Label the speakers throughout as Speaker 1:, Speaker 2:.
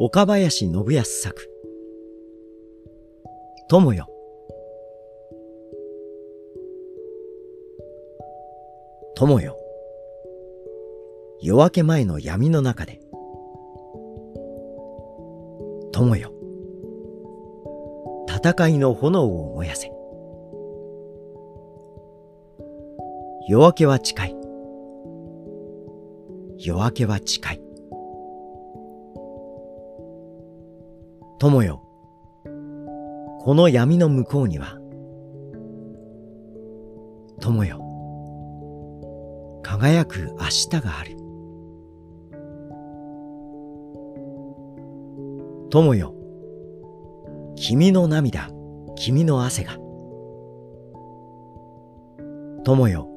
Speaker 1: 岡林信康作。友よ。友よ。夜明け前の闇の中で。友よ。戦いの炎を燃やせ。夜明けは近い。夜明けは近い。友よ。この闇の向こうには、友よ。輝く明日がある。友よ。君の涙、君の汗が。友よ。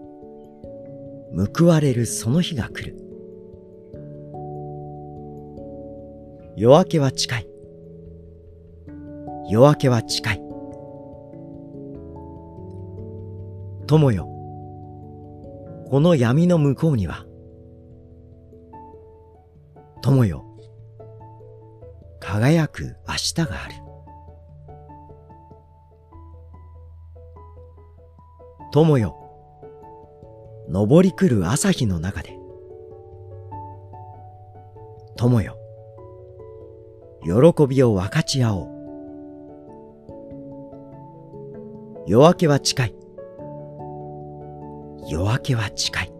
Speaker 1: 報われるその日が来る。夜明けは近い。夜明けは近い。友よ。この闇の向こうには、友よ。輝く明日がある。友よ。昇り来る朝日の中で、友よ。喜びを分かち合おう。夜明けは近い。夜明けは近い。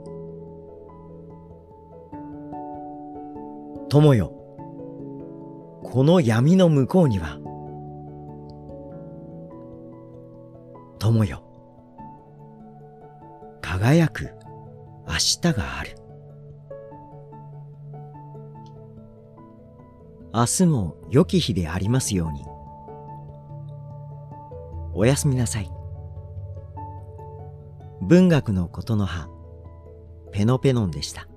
Speaker 1: 友よ、この闇の向こうには、友よ、輝く明日がある。明日も良き日でありますように。おやすみなさい。文学のことの葉、ペノペノンでした。